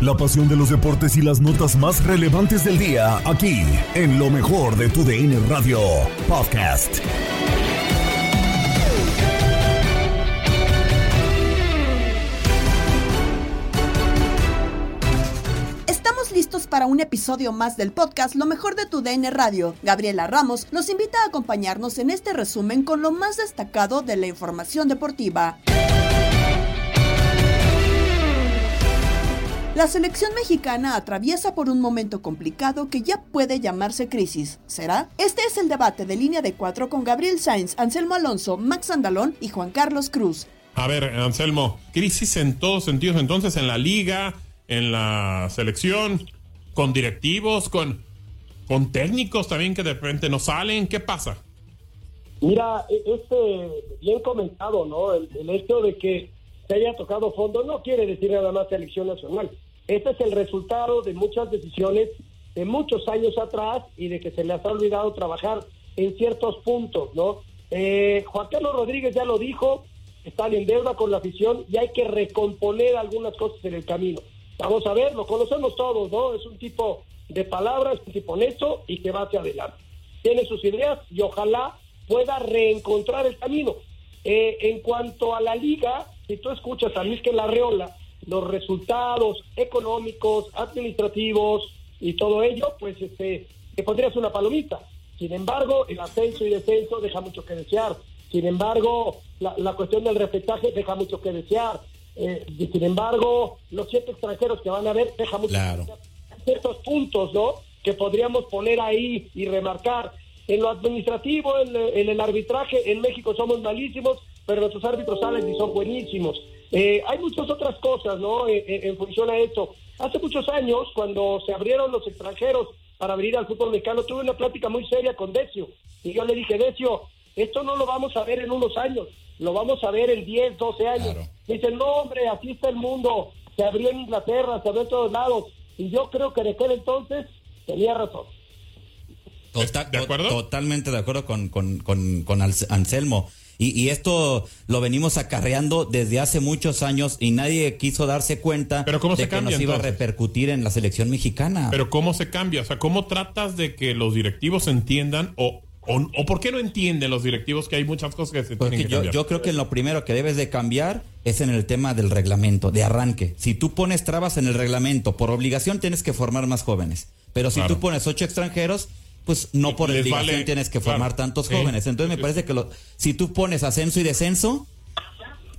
La pasión de los deportes y las notas más relevantes del día, aquí, en lo mejor de tu DN Radio Podcast. Estamos listos para un episodio más del podcast Lo mejor de tu DN Radio. Gabriela Ramos nos invita a acompañarnos en este resumen con lo más destacado de la información deportiva. La selección mexicana atraviesa por un momento complicado que ya puede llamarse crisis. ¿Será? Este es el debate de línea de cuatro con Gabriel Sainz, Anselmo Alonso, Max Andalón y Juan Carlos Cruz. A ver, Anselmo, crisis en todos sentidos entonces en la liga, en la selección, con directivos, con, con técnicos también que de repente no salen. ¿Qué pasa? Mira, e, este bien comentado, ¿no? El, el hecho de que se haya tocado fondo no quiere decir nada más selección nacional. Este es el resultado de muchas decisiones de muchos años atrás y de que se les ha olvidado trabajar en ciertos puntos, ¿no? Eh, Juan Rodríguez ya lo dijo, están en deuda con la afición y hay que recomponer algunas cosas en el camino. Vamos a ver, lo conocemos todos, ¿no? Es un tipo de palabras, un tipo honesto y que va hacia adelante. Tiene sus ideas y ojalá pueda reencontrar el camino. Eh, en cuanto a la liga, si tú escuchas a Luis que la Reola, los resultados económicos, administrativos y todo ello, pues este, que podría ser una palomita. Sin embargo, el ascenso y descenso deja mucho que desear. Sin embargo, la, la cuestión del respetaje deja mucho que desear. Eh, y sin embargo, los siete extranjeros que van a ver deja mucho Claro. que desear. Ciertos puntos, ¿no? Que podríamos poner ahí y remarcar. En lo administrativo, en, en el arbitraje, en México somos malísimos, pero nuestros árbitros salen y son buenísimos. Eh, hay muchas otras cosas, ¿no? En, en- en función a esto. Hace muchos años, cuando se abrieron los extranjeros para venir al fútbol mexicano, tuve una plática muy seria con Decio. Y yo le dije, Decio, esto no lo vamos a ver en unos años, lo vamos a ver en 10, 12 años. Claro. Me dice, no, hombre, así está el mundo. Se abrió en Inglaterra, se abrió en todos lados. Y yo creo que de aquel entonces tenía razón. ¿De acuerdo? to- Totalmente de acuerdo con, con, con, con Anselmo. Y, y esto lo venimos acarreando desde hace muchos años y nadie quiso darse cuenta Pero ¿cómo de se que cambia, nos iba a repercutir en la selección mexicana. Pero ¿cómo se cambia? O sea, ¿cómo tratas de que los directivos entiendan o, o, o por qué no entienden los directivos que hay muchas cosas que se Porque tienen que yo, cambiar? yo creo que lo primero que debes de cambiar es en el tema del reglamento, de arranque. Si tú pones trabas en el reglamento, por obligación tienes que formar más jóvenes. Pero si Claro. tú pones ocho extranjeros, pues no por obligación vale, tienes que claro. formar tantos Sí. jóvenes. Entonces me parece que lo- si tú pones ascenso y descenso,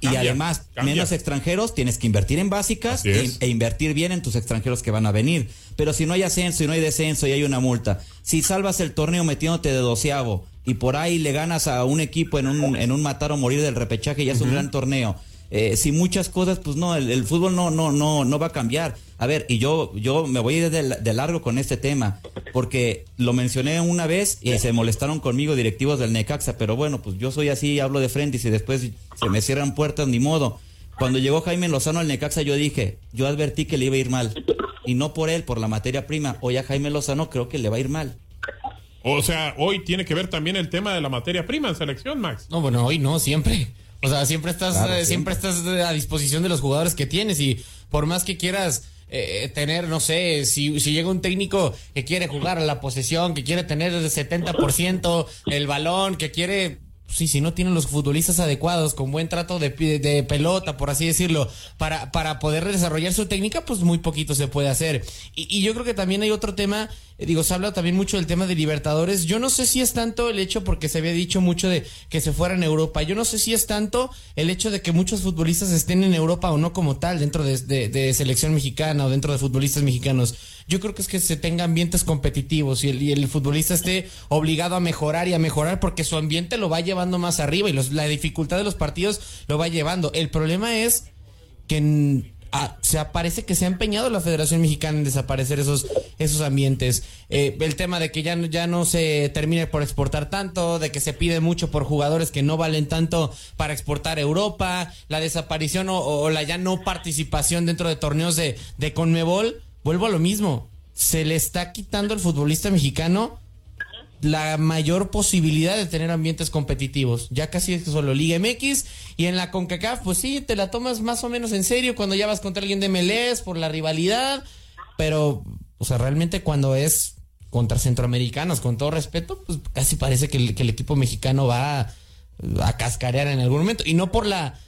y además cambia. menos extranjeros, tienes que invertir en básicas e, e invertir bien en tus extranjeros que van a venir. Pero si no hay ascenso y no hay descenso y hay una multa, si salvas el torneo metiéndote de doceavo y por ahí le ganas a un equipo en un, en un matar o morir del repechaje, ya es un gran torneo. Eh, si muchas cosas, pues no, el, el fútbol no, no, no, no va a cambiar. A ver, y yo, yo me voy a ir de, de largo con este tema, porque lo mencioné una vez y se molestaron conmigo directivos del Necaxa, pero bueno, pues yo soy así, hablo de frente y si después se me cierran puertas, ni modo. Cuando llegó Jaime Lozano al Necaxa, yo dije, yo advertí que le iba a ir mal. Y no por él, por la materia prima. Hoy a Jaime Lozano creo que le va a ir mal. O sea, hoy tiene que ver también el tema de la materia prima en selección, Max. No, bueno, hoy no, siempre. O sea, siempre estás, Claro, eh, siempre estás a disposición de los jugadores que tienes y por más que quieras eh, tener, no sé, si, si llega un técnico que quiere jugar a la posesión, que quiere tener el 70% el balón, que quiere... Sí, si no tienen los futbolistas adecuados, con buen trato de, pi- de pelota, por así decirlo, para, para poder desarrollar su técnica, pues muy poquito se puede hacer. Y, y yo creo que también hay otro tema, digo, se habla también mucho del tema de Libertadores. Yo no sé si es tanto el hecho, porque se había dicho mucho de que se fueran a Europa, yo no sé si es tanto el hecho de que muchos futbolistas estén en Europa o no como tal, dentro de, selección mexicana o dentro de futbolistas mexicanos. Yo creo que es que se tenga ambientes competitivos y el, futbolista esté obligado a mejorar y a mejorar porque su ambiente lo va llevando más arriba y la dificultad de los partidos lo va llevando. El problema es que en- se parece que se ha empeñado la Federación Mexicana en desaparecer esos esos ambientes. Eh, el tema de que ya, ya no se termine por exportar tanto, de que se pide mucho por jugadores que no valen tanto para exportar a Europa, la desaparición o, o la ya no participación dentro de torneos de, de Conmebol, vuelvo a lo mismo. Se le está quitando al futbolista mexicano la mayor posibilidad de tener ambientes competitivos. Ya casi es solo Liga MX y en la CONCACAF, pues sí, te la tomas más o menos en serio cuando ya vas contra alguien de MLS por la rivalidad, pero, o sea, realmente cuando es contra centroamericanos, con todo respeto, pues casi parece que el, equipo mexicano va a, a cascarear en algún momento y no por la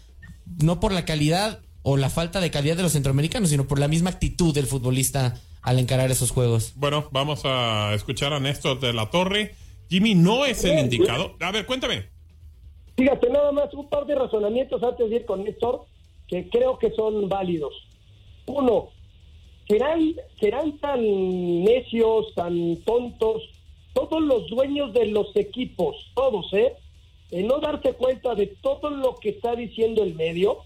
no por la calidad o la falta de calidad de los centroamericanos, sino por la misma actitud del futbolista al encarar esos juegos. Bueno, vamos a escuchar a Néstor de la Torre. Jimmy no es el indicado. A ver, cuéntame. Fíjate, nada más un par de razonamientos antes de ir con Néstor que creo que son válidos. Uno, ¿serán, serán tan necios, tan tontos, todos los dueños de los equipos, todos, ¿eh? En no darse cuenta de todo lo que está diciendo el medio,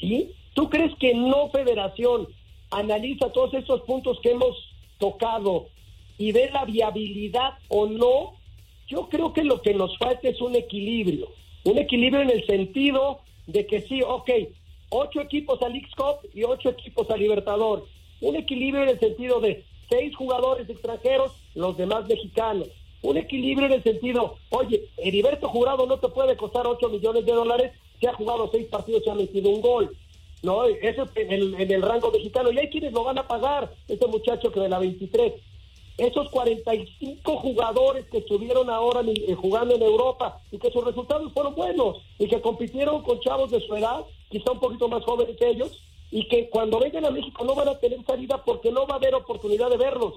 ¿sí? ¿Tú crees que no federación analiza todos estos puntos que hemos tocado y ve la viabilidad o no? Yo creo que lo que nos falta es un equilibrio. Un equilibrio en el sentido de que sí, ok, ocho equipos al X-Cup y ocho equipos al Libertador. Un equilibrio en el sentido de seis jugadores extranjeros, los demás mexicanos. Un equilibrio en el sentido, oye, Heriberto Jurado no te puede costar 8 millones de dólares si ha jugado seis partidos y ha metido un gol. No, eso es en el, en el rango mexicano. Y hay quienes lo van a pagar, este muchacho que de la 23. Esos 45 jugadores que estuvieron ahora eh, jugando en Europa y que sus resultados fueron buenos y que compitieron con chavos de su edad, quizá un poquito más jóvenes que ellos, y que cuando vengan a México no van a tener salida porque no va a haber oportunidad de verlos.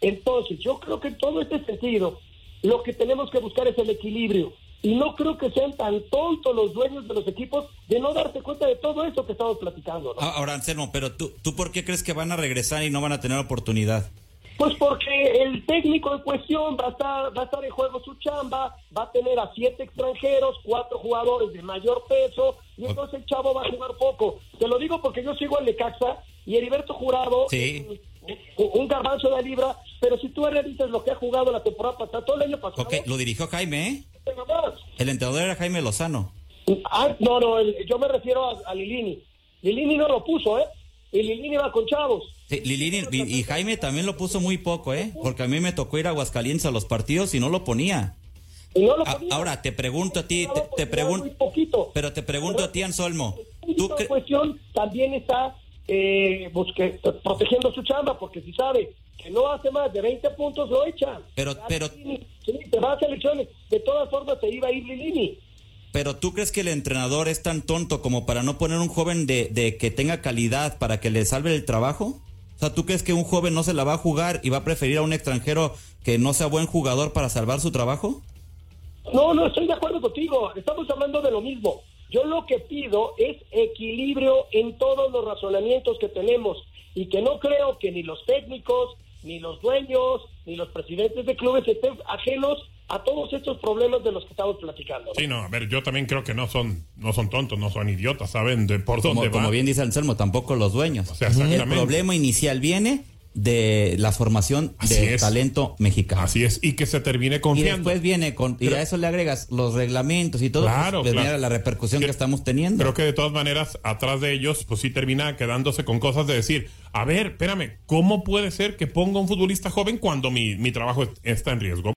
Entonces, yo creo que en todo este sentido, lo que tenemos que buscar es el equilibrio. Y no creo que sean tan tontos los dueños de los equipos de no darse cuenta de todo eso que estamos platicando. ¿no? Ahora, Anselmo, pero tú, ¿tú por qué crees que van a regresar y no van a tener oportunidad? Pues porque el técnico en cuestión va a estar, va a estar en juego su chamba, va a tener a siete extranjeros, cuatro jugadores de mayor peso, y entonces el chavo va a jugar poco. Te lo digo porque yo sigo al Lecaxa y Heriberto Jurado, Sí. un, un garbanzo de libra, pero si tú revisas lo que ha jugado la temporada pasada, todo el año pasado, Ok, lo dirigió Jaime, ¿eh? El entrenador era Jaime Lozano. Ah, no, no, el- yo me refiero a, a Lilini. Lilini no lo puso, ¿eh? Y Lilini va con chavos. Sí, Lilini y, y Jaime también lo puso muy poco, ¿eh? Porque a mí me tocó ir a Aguascalientes a los partidos y no lo ponía. Y no lo A- ponía. ahora, te pregunto a ti, te, te Muy pregunto, poquito. pero te pregunto a ti, Anselmo. El ¿Tú en cuestión también está eh, pues, que- protegiendo su chamba, porque si sabe que no hace más de 20 puntos, lo echa. Pero- pero- Lilini, Sí, te va a selecciones. De todas formas, se iba a ir Lilini. Pero tú crees que el entrenador es tan tonto como para no poner un joven de, de que tenga calidad para que le salve el trabajo? O sea, ¿tú crees que un joven no se la va a jugar y va a preferir a un extranjero que no sea buen jugador para salvar su trabajo? No, no estoy de acuerdo contigo. Estamos hablando de lo mismo. Yo lo que pido es equilibrio en todos los razonamientos que tenemos y que no creo que ni los técnicos, ni los dueños, ni los presidentes de clubes estén ajenos a todos estos problemas de los que estamos platicando. ¿no? Sí, no, a ver, yo también creo que no son, no son tontos, no son idiotas, saben de por Como, dónde como van. bien dice Anselmo, tampoco los dueños. O sea, el exactamente. problema inicial viene de la formación Así de es. talento mexicano. Así es, y que se termine Y confiando. después viene con, y a eso le agregas los reglamentos y todo, Claro, pues, claro. la repercusión Que- que estamos teniendo. Creo que de todas maneras, atrás de ellos, pues sí termina quedándose con cosas de decir, a ver, espérame, ¿cómo puede ser que ponga un futbolista joven cuando mi, mi trabajo es- está en riesgo?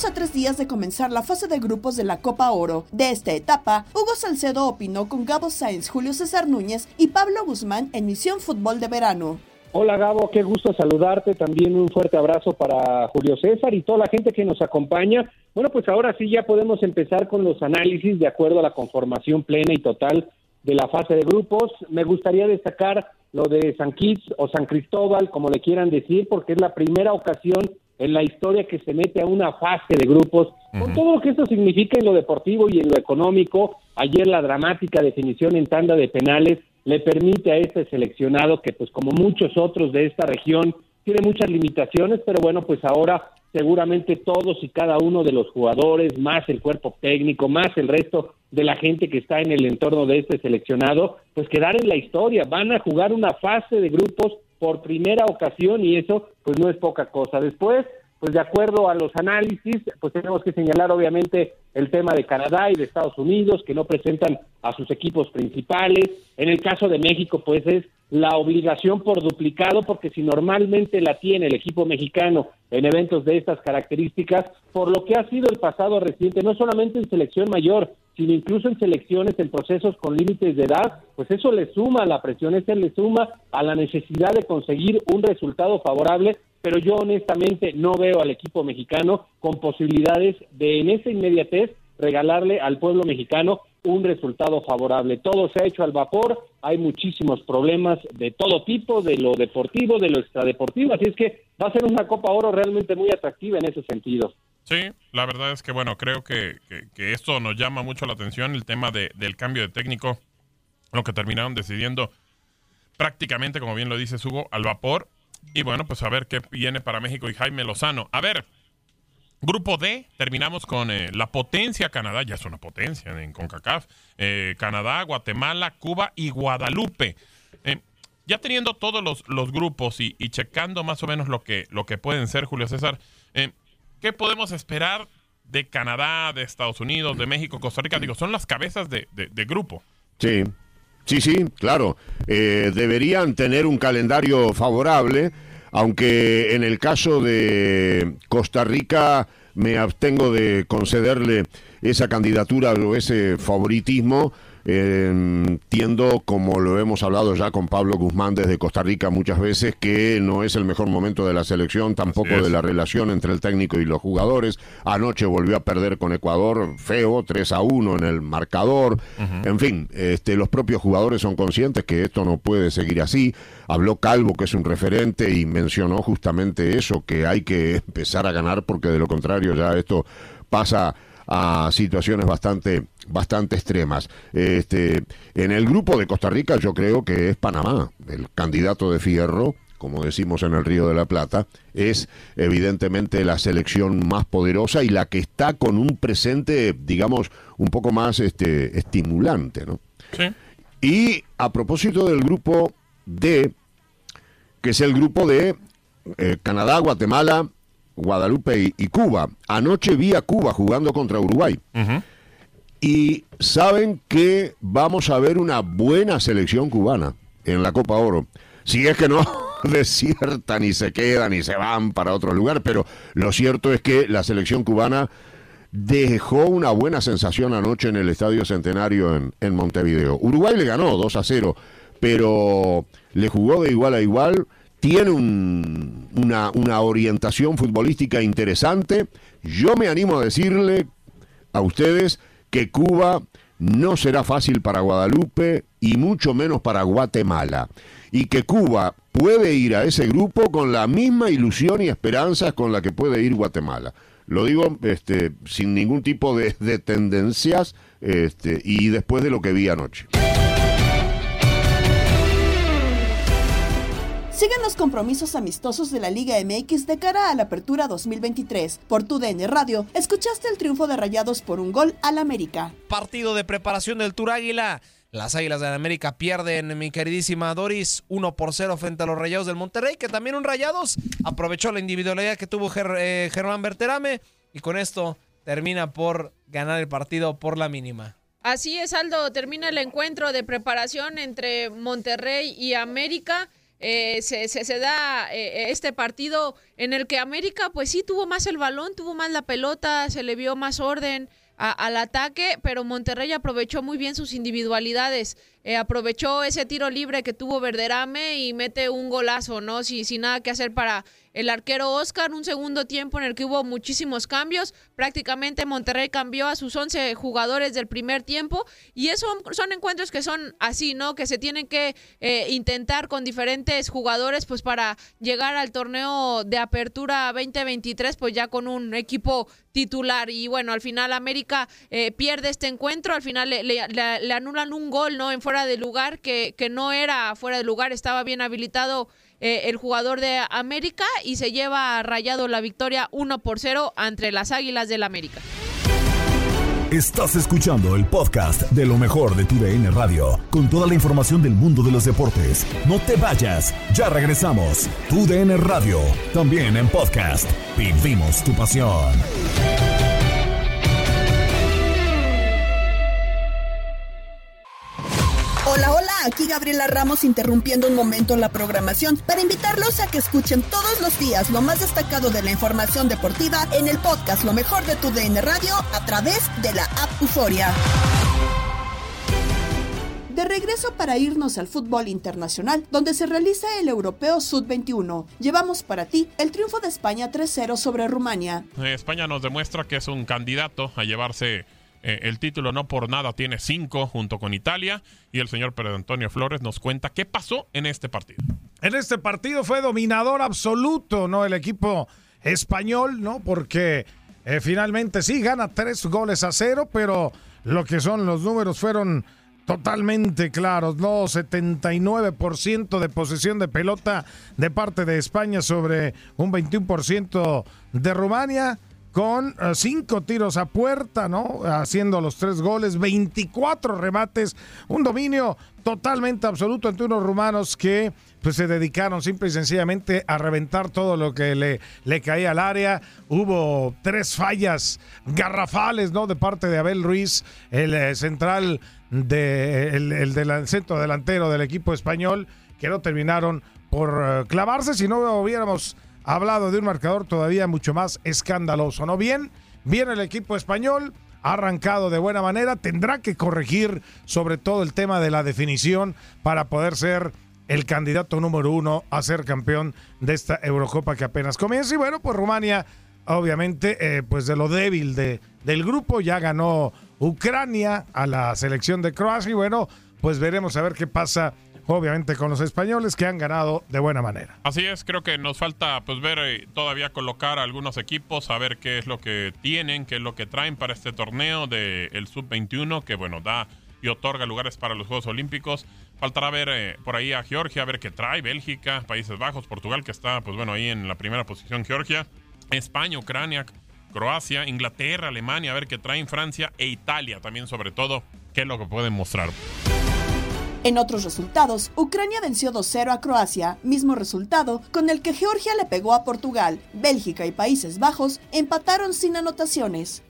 Estamos a tres días de comenzar la fase de grupos de la Copa Oro. De esta etapa, Hugo Salcedo opinó con Gabo Sainz, Julio César Núñez y Pablo Guzmán en Misión Fútbol de Verano. Hola Gabo, qué gusto saludarte. También un fuerte abrazo para Julio César y toda la gente que nos acompaña. Bueno, pues ahora sí ya podemos empezar con los análisis de acuerdo a la conformación plena y total de la fase de grupos. Me gustaría destacar lo de San Kitts o San Cristóbal, como le quieran decir, porque es la primera ocasión en la historia que se mete a una fase de grupos, con todo lo que esto significa en lo deportivo y en lo económico. Ayer la dramática definición en tanda de penales le permite a este seleccionado que pues como muchos otros de esta región tiene muchas limitaciones, pero bueno, pues ahora seguramente todos y cada uno de los jugadores, más el cuerpo técnico, más el resto de la gente que está en el entorno de este seleccionado, pues quedar en la historia, van a jugar una fase de grupos por primera ocasión y eso pues no es poca cosa. Después, pues de acuerdo a los análisis, pues tenemos que señalar obviamente el tema de Canadá y de Estados Unidos que no presentan a sus equipos principales. En el caso de México, pues es la obligación por duplicado, porque si normalmente la tiene el equipo mexicano en eventos de estas características, por lo que ha sido el pasado reciente, no solamente en selección mayor, sino incluso en selecciones en procesos con límites de edad, pues eso le suma a la presión, eso le suma a la necesidad de conseguir un resultado favorable, pero yo honestamente no veo al equipo mexicano con posibilidades de en esa inmediatez regalarle al pueblo mexicano un resultado favorable. Todo se ha hecho al vapor, hay muchísimos problemas de todo tipo, de lo deportivo, de lo extradeportivo, así es que va a ser una Copa Oro realmente muy atractiva en ese sentido. Sí, la verdad es que, bueno, creo que, que, esto nos llama mucho la atención, el tema de, del cambio de técnico, lo que terminaron decidiendo prácticamente, como bien lo dice Hugo, al vapor. Y bueno, pues a ver qué viene para México y Jaime Lozano. A ver, Grupo D, terminamos con eh, la potencia Canadá, ya es una potencia en CONCACAF, eh, Canadá, Guatemala, Cuba y Guadalupe. Eh, ya teniendo todos los, los grupos y, checando más o menos lo que, lo que pueden ser, Julio César, ¿qué podemos esperar de Canadá, de Estados Unidos, de México, Costa Rica? Digo, son las cabezas de, de grupo. Sí, sí, sí, claro. deberían tener un calendario favorable aunque en el caso de Costa Rica me abstengo de concederle esa candidatura o ese favoritismo entiendo, como lo hemos hablado ya con Pablo Guzmán desde Costa Rica muchas veces, que no es el mejor momento de la selección, tampoco de la relación entre el técnico y los jugadores. Anoche volvió a perder con Ecuador, feo, 3 a 1 en el marcador. En fin, este, los propios jugadores son conscientes que esto no puede seguir así. Habló Calvo, que es un referente, y mencionó justamente eso, que hay que empezar a ganar porque de lo contrario ya esto pasa a situaciones bastante, bastante extremas. Este, en el grupo de Costa Rica yo creo que es Panamá, el candidato de Fierro, como decimos en el Río de la Plata, es evidentemente la selección más poderosa y la que está con un presente, digamos, un poco más este, estimulante, ¿no? Y a propósito del grupo D, que es el grupo de eh, Canadá, Guatemala, Guadalupe y, Cuba. Anoche vi a Cuba jugando contra Uruguay. Y saben que vamos a ver una buena selección cubana en la Copa Oro. Si es que no desiertan y se quedan y se van para otro lugar, pero lo cierto es que la selección cubana dejó una buena sensación anoche en el Estadio Centenario en, en Montevideo. Uruguay le ganó 2 a 0, pero le jugó de igual a igual tiene una, una orientación futbolística interesante. Yo me animo a decirle a ustedes que Cuba no será fácil para Guadalupe y mucho menos para Guatemala. Y que Cuba puede ir a ese grupo con la misma ilusión y esperanzas con la que puede ir Guatemala. Lo digo este, sin ningún tipo de, de tendencias este, y después de lo que vi anoche. Siguen los compromisos amistosos de la Liga MX de cara a la apertura 2023. Por tu DN Radio, escuchaste el triunfo de Rayados por un gol al América. Partido de preparación del Tour Águila. Las Águilas de América pierden, mi queridísima Doris, 1 por 0 frente a los Rayados del Monterrey, que también un Rayados aprovechó la individualidad que tuvo eh, Germán Berterame y con esto termina por ganar el partido por la mínima. Así es, Aldo, termina el encuentro de preparación entre Monterrey y América. Eh, se, se, da eh, este partido en el que América pues sí tuvo más el balón, tuvo más la pelota, se le vio más orden al ataque, pero Monterrey aprovechó muy bien sus individualidades. Eh, aprovechó ese tiro libre que tuvo Verderame y mete un golazo, ¿no? Si, sin nada que hacer para el arquero Oscar, un segundo tiempo en el que hubo muchísimos cambios. Prácticamente Monterrey cambió a sus 11 jugadores del primer tiempo y eso son encuentros que son así, ¿no? Que se tienen que eh, intentar con diferentes jugadores pues para llegar al torneo de apertura 2023 pues ya con un equipo titular y bueno, al final América eh, pierde este encuentro, al final le, anulan un gol, ¿no? Fuera de lugar, que, que no era fuera de lugar, estaba bien habilitado eh, el jugador de América y se lleva rayado la victoria 1 por 0 entre las Águilas del América. Estás escuchando el podcast de lo mejor de tu DN Radio, con toda la información del mundo de los deportes. No te vayas, ya regresamos. Tu DN Radio, también en podcast. Vivimos tu pasión. Hola, hola. aquí Gabriela Ramos interrumpiendo un momento la programación para invitarlos a que escuchen todos los días lo más destacado de la información deportiva en el podcast Lo mejor de tu DN Radio a través de la app Euforia. De regreso para irnos al fútbol internacional, donde se realiza el Europeo Sud-21. Llevamos para ti el triunfo de España 3-0 sobre Rumania. España nos demuestra que es un candidato a llevarse eh, el título no por nada tiene cinco junto con Italia y el señor Pedro Antonio Flores nos cuenta qué pasó en este partido. En este partido fue dominador absoluto, ¿no? El equipo español, ¿no? Porque eh, finalmente sí gana tres goles a cero, pero lo que son los números fueron totalmente claros, ¿no? 79% de posesión de pelota de parte de España sobre un 21% de Rumania con eh, cinco tiros a puerta, ¿no? Haciendo los tres goles, 24 remates, un dominio totalmente absoluto entre unos rumanos que pues se dedicaron simple y sencillamente a reventar todo lo que le, le caía al área. Hubo tres fallas garrafales, ¿no? De parte de Abel Ruiz, el eh, central de, el del centro delantero del equipo español, que no terminaron por eh, clavarse, si no hubiéramos hablado de un marcador todavía mucho más escandaloso, ¿no? Bien, bien el equipo español, ha arrancado de buena manera, tendrá que corregir sobre todo el tema de la definición para poder ser el candidato número uno a ser campeón de esta Eurocopa que apenas comienza. Y bueno, pues Rumania, obviamente, eh, pues de lo débil de, del grupo, ya ganó Ucrania a la selección de Croacia y bueno, pues veremos a ver qué pasa obviamente con los españoles que han ganado de buena manera. Así es, creo que nos falta pues ver eh, todavía colocar algunos equipos, a ver qué es lo que tienen, qué es lo que traen para este torneo del sub-21 que bueno, da y otorga lugares para los Juegos Olímpicos. Faltará ver eh, por ahí a Georgia, a ver qué trae, Bélgica, Países Bajos, Portugal que está pues bueno ahí en la primera posición Georgia, España, Ucrania, Croacia, Inglaterra, Alemania, a ver qué traen Francia e Italia también sobre todo, qué es lo que pueden mostrar. En otros resultados, Ucrania venció 2-0 a Croacia, mismo resultado con el que Georgia le pegó a Portugal. Bélgica y Países Bajos empataron sin anotaciones.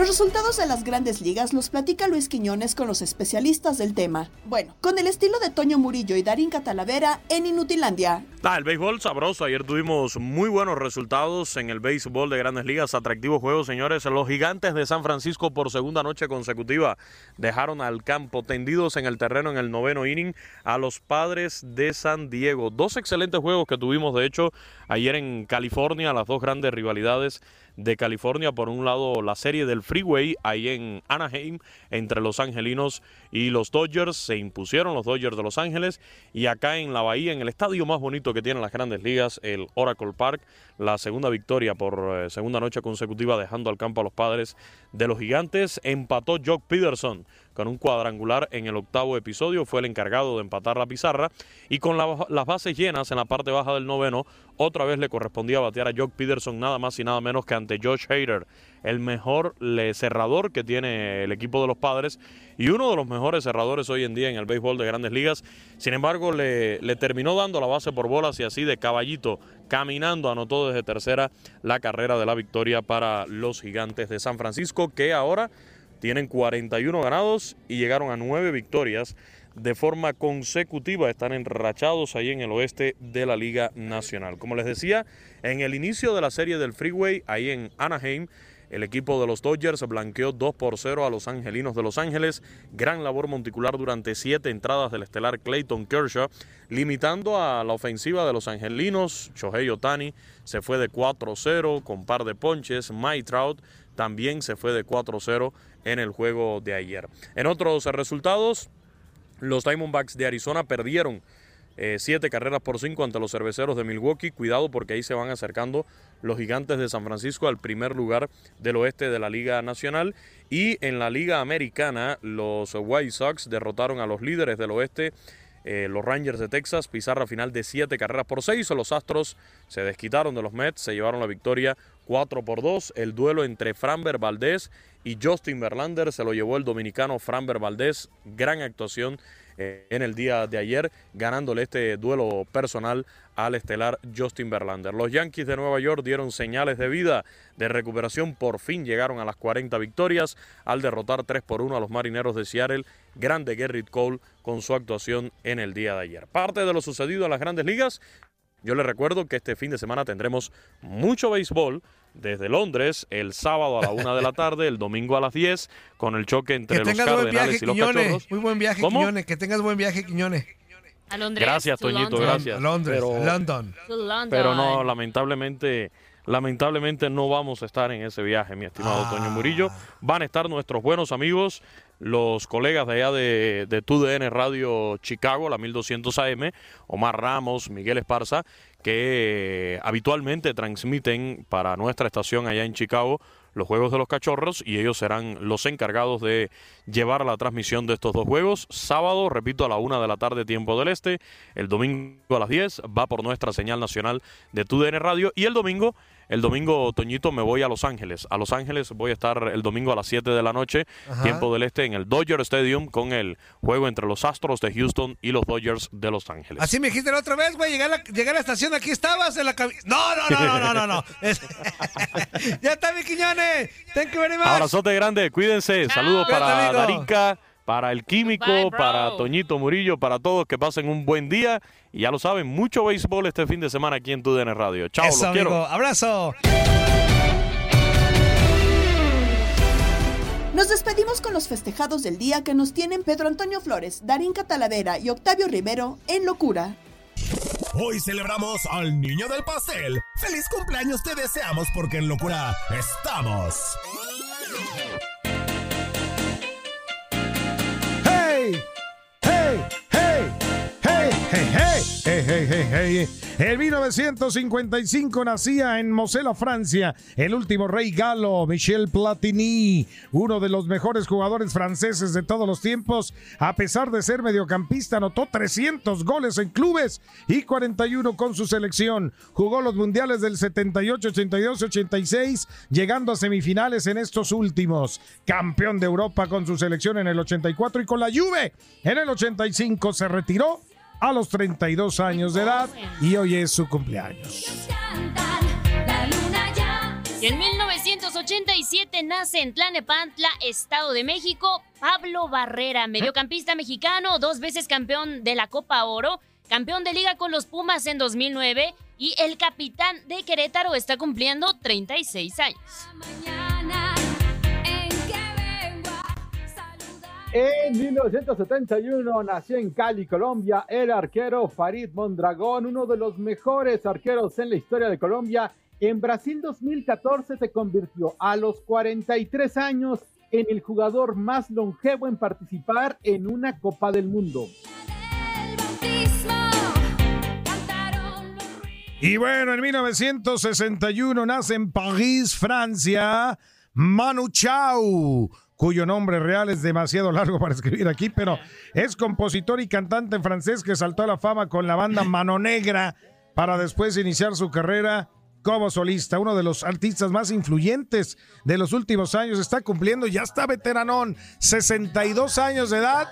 Los resultados de las grandes ligas los platica Luis Quiñones con los especialistas del tema. Bueno, con el estilo de Toño Murillo y Darín Catalavera en Inutilandia. Ah, el béisbol sabroso. Ayer tuvimos muy buenos resultados en el béisbol de grandes ligas. Atractivo juego, señores. Los gigantes de San Francisco por segunda noche consecutiva dejaron al campo tendidos en el terreno en el noveno inning a los padres de San Diego. Dos excelentes juegos que tuvimos, de hecho, ayer en California, las dos grandes rivalidades de California. Por un lado, la serie del Freeway ahí en Anaheim entre los angelinos y los Dodgers. Se impusieron los Dodgers de Los Ángeles. Y acá en la Bahía, en el estadio más bonito que tienen las grandes ligas, el Oracle Park, la segunda victoria por eh, segunda noche consecutiva dejando al campo a los padres de los gigantes. Empató Jock Peterson con un cuadrangular en el octavo episodio, fue el encargado de empatar la pizarra y con las bases llenas en la parte baja del noveno, otra vez le correspondía batear a Jock Peterson nada más y nada menos que ante Josh Hader, el mejor cerrador que tiene el equipo de los padres y uno de los mejores cerradores hoy en día en el béisbol de grandes ligas. Sin embargo, le, le terminó dando la base por bolas y así de caballito, caminando, anotó desde tercera la carrera de la victoria para los gigantes de San Francisco que ahora tienen 41 ganados y llegaron a 9 victorias de forma consecutiva. Están enrachados ahí en el oeste de la Liga Nacional. Como les decía, en el inicio de la serie del Freeway, ahí en Anaheim, el equipo de los Dodgers blanqueó 2 por 0 a los Angelinos de Los Ángeles. Gran labor monticular durante siete entradas del estelar Clayton Kershaw, limitando a la ofensiva de los Angelinos. Shohei Otani se fue de 4-0 con par de ponches. Mike Trout también se fue de 4-0 en el juego de ayer. En otros resultados, los Diamondbacks de Arizona perdieron eh, siete carreras por cinco ante los cerveceros de Milwaukee. Cuidado porque ahí se van acercando los gigantes de San Francisco al primer lugar del oeste de la Liga Nacional. Y en la Liga Americana, los White Sox derrotaron a los líderes del oeste. Eh, los Rangers de Texas, pizarra final de siete carreras por seis. Los Astros se desquitaron de los Mets, se llevaron la victoria 4 por 2. El duelo entre Framber Valdez y Justin Verlander se lo llevó el dominicano Framber Valdez. Gran actuación eh, en el día de ayer, ganándole este duelo personal al estelar Justin Verlander. Los Yankees de Nueva York dieron señales de vida, de recuperación, por fin llegaron a las 40 victorias al derrotar 3 por 1 a los Marineros de Seattle, grande Gerrit Cole con su actuación en el día de ayer. Parte de lo sucedido en las grandes ligas, yo les recuerdo que este fin de semana tendremos mucho béisbol desde Londres el sábado a la una de la tarde, el domingo a las 10, con el choque entre Que los tengas buen viaje, Cardenales y los Quiñones. Cachorros. Muy buen viaje, ¿Cómo? Quiñones. Que tengas buen viaje, Quiñones. A Londres. Gracias, to Toñito, London. gracias. A Londres, Pero- London. Pero no, lamentablemente, lamentablemente no vamos a estar en ese viaje, mi estimado Ah. Toño Murillo. Van a estar nuestros buenos amigos, los colegas de allá de, de TUDN Radio Chicago, la 1200 AM, Omar Ramos, Miguel Esparza, que habitualmente transmiten para nuestra estación allá en Chicago los juegos de los cachorros y ellos serán los encargados de llevar la transmisión de estos dos juegos. Sábado, repito, a la una de la tarde, tiempo del este. El domingo a las 10 va por nuestra señal nacional de TUDN Radio. Y el domingo, el domingo, Toñito, me voy a Los Ángeles. A Los Ángeles voy a estar el domingo a las 7 de la noche, Ajá. tiempo del este, en el Dodger Stadium con el juego entre los Astros de Houston y los Dodgers de Los Ángeles. Así me dijiste la otra vez, güey. Llegué a la, llegué a la estación, aquí estabas en la cabina. No, no, no, no, no, no. no. Es- ya está, mi Quiñones. Thank you very much. Abrazote grande, cuídense. Saludos para amigo. Darica, para el Químico, Bye, para Toñito Murillo, para todos que pasen un buen día. Y ya lo saben, mucho béisbol este fin de semana aquí en TUDN Radio. Chao, Eso, los quiero. amigo. Abrazo. Nos despedimos con los festejados del día que nos tienen Pedro Antonio Flores, Darín Catalavera y Octavio Rivero en locura. Hoy celebramos al niño del pastel. ¡Feliz cumpleaños te deseamos porque en locura estamos! ¡Hey! ¡Hey! ¡Hey! En 1955 nacía en Mosela, Francia, el último rey galo, Michel Platini, uno de los mejores jugadores franceses de todos los tiempos. A pesar de ser mediocampista, anotó 300 goles en clubes y 41 con su selección. Jugó los mundiales del 78, 82, 86, llegando a semifinales en estos últimos. Campeón de Europa con su selección en el 84 y con la Juve en el 85 se retiró a los 32 años de edad y hoy es su cumpleaños. En 1987 nace en Tlanepantla, Estado de México, Pablo Barrera, mediocampista mexicano, dos veces campeón de la Copa Oro, campeón de liga con los Pumas en 2009 y el capitán de Querétaro está cumpliendo 36 años. En 1971 nació en Cali, Colombia, el arquero Farid Mondragón, uno de los mejores arqueros en la historia de Colombia. En Brasil 2014 se convirtió a los 43 años en el jugador más longevo en participar en una Copa del Mundo. Y bueno, en 1961 nace en París, Francia, Manu Chao, cuyo nombre real es demasiado largo para escribir aquí, pero es compositor y cantante francés que saltó a la fama con la banda Mano Negra para después iniciar su carrera como solista, uno de los artistas más influyentes de los últimos años, está cumpliendo, ya está veteranón, 62 años de edad,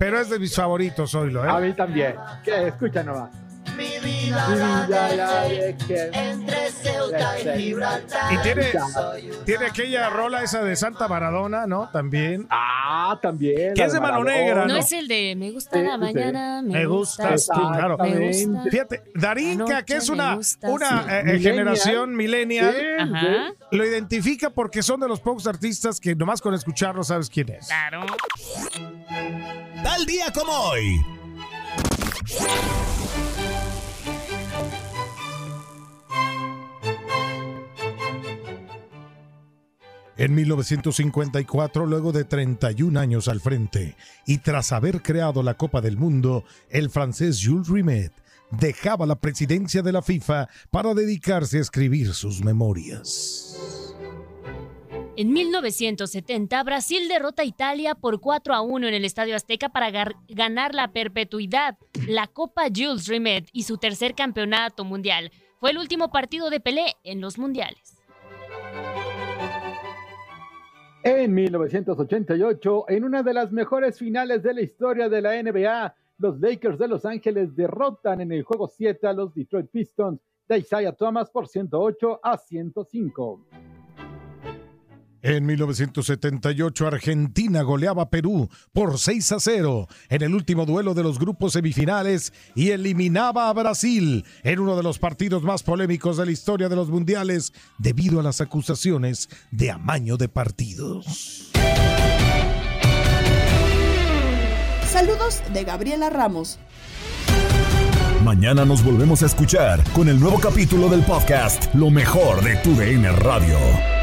pero es de mis favoritos hoy, ¿lo A mí también. Que escucha nomás. Mi vida la dejé entre Ceuta y Gibraltar. Y tiene, tiene aquella rola esa de Santa Maradona, ¿no? También. Ah, también. ¿Qué es de Mano Negra? No no? es el de me gusta Sí, la mañana, me, Me gustas tú, claro. me gusta. Fíjate, Darinka, que es una, una sí. eh, eh, Millennial. generación millennial, Sí, Ajá. lo identifica porque son de los pocos artistas que nomás con escucharlo sabes quién es. Claro. Tal día como hoy. En 1954, luego de 31 años al frente y tras haber creado la Copa del Mundo, el francés Jules Rimet dejaba la presidencia de la FIFA para dedicarse a escribir sus memorias. En 1970, Brasil derrota a Italia por 4 a 1 en el Estadio Azteca para ganar la perpetuidad, la Copa Jules Rimet y su tercer campeonato mundial. Fue el último partido de Pelé en los mundiales. En 1988, en una de las mejores finales de la historia de la NBA, los Lakers de Los Ángeles derrotan en el juego 7 a los Detroit Pistons de Isaiah Thomas por 108 a 105. En 1978 Argentina goleaba a Perú por 6 a 0 en el último duelo de los grupos semifinales y eliminaba a Brasil en uno de los partidos más polémicos de la historia de los mundiales debido a las acusaciones de amaño de partidos. Saludos de Gabriela Ramos. Mañana nos volvemos a escuchar con el nuevo capítulo del podcast Lo mejor de tu DN Radio.